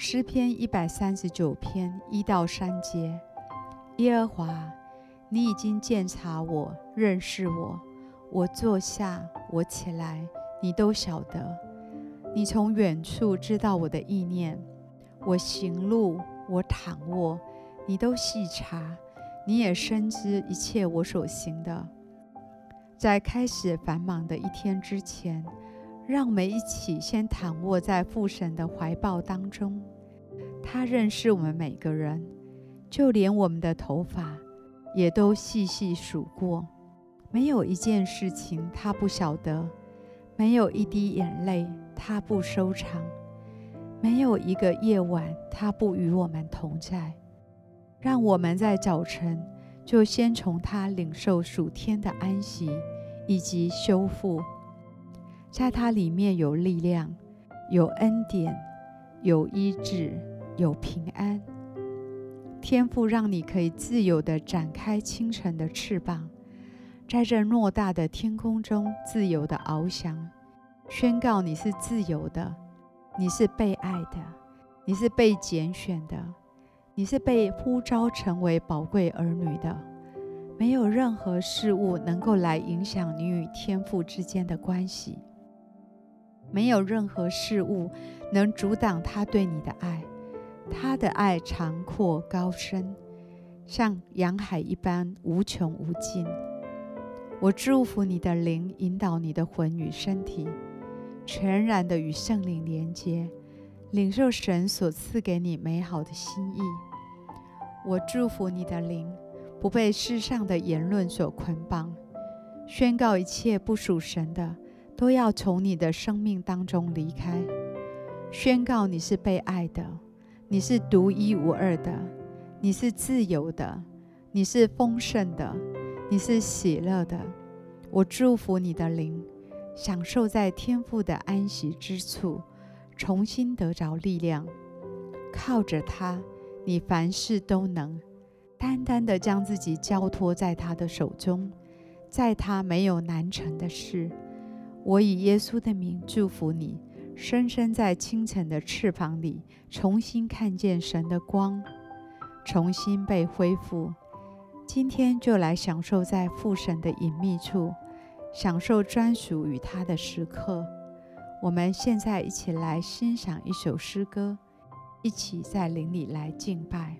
诗篇一百三十九篇一到三节，耶和华，你已经鉴察我，认识我。我坐下，我起来，你都晓得。你从远处知道我的意念。我行路，我躺卧，你都细察。你也深知一切我所行的。在开始繁忙的一天之前，让我们一起先躺卧在父神的怀抱当中。他认识我们每个人，就连我们的头发也都细细数过。没有一件事情他不晓得，没有一滴眼泪他不收藏，没有一个夜晚他不与我们同在。让我们在早晨就先从他领受属天的安息以及修复。在它里面有力量，有恩典，有医治，有平安。天赋让你可以自由地展开清晨的翅膀，在这偌大的天空中自由地翱翔，宣告你是自由的，你是被爱的，你是被拣选的，你是被呼召成为宝贵儿女的。没有任何事物能够来影响你与天赋之间的关系。没有任何事物能阻挡他对你的爱，他的爱长阔高深，像洋海一般无穷无尽。我祝福你的灵引导你的魂与身体，全然的与圣灵连接，领受神所赐给你美好的心意。我祝福你的灵不被世上的言论所捆绑，宣告一切不属神的。都要从你的生命当中离开，宣告你是被爱的，你是独一无二的，你是自由的，你是丰盛的，你是喜乐的。我祝福你的灵，享受在天父的安息之处，重新得着力量。靠着他，你凡事都能，单单的将自己交托在他的手中，在他没有难成的事。我以耶稣的名祝福你，深深在清晨的翅膀里，重新看见神的光，重新被恢复。今天就来享受在父神的隐秘处，享受专属于他的时刻。我们现在一起来欣赏一首诗歌，一起在灵里来敬拜。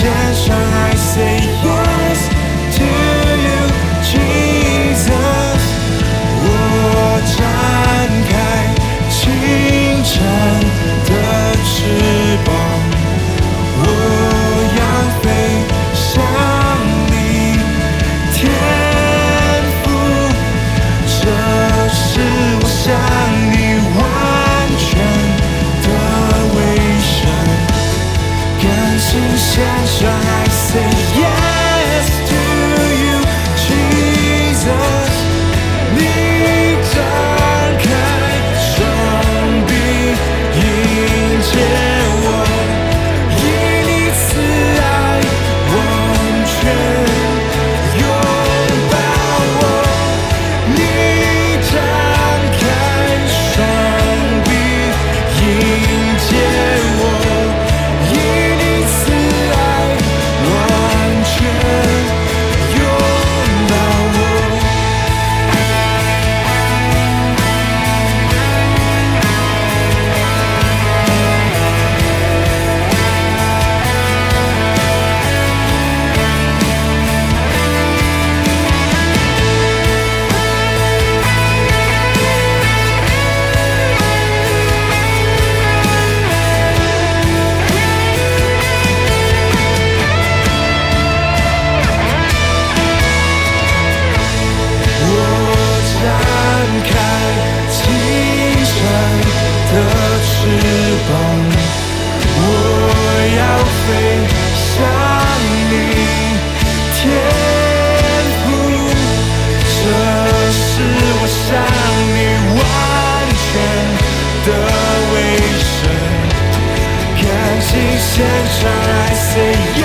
天上，I say yes to you, Jesus。我展开清晨。会上你填补这是我想你完全的卫生感情现状 say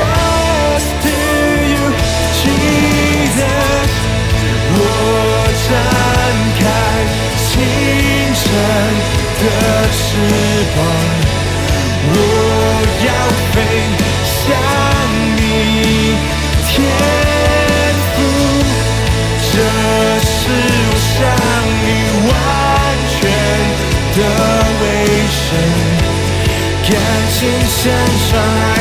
感情线上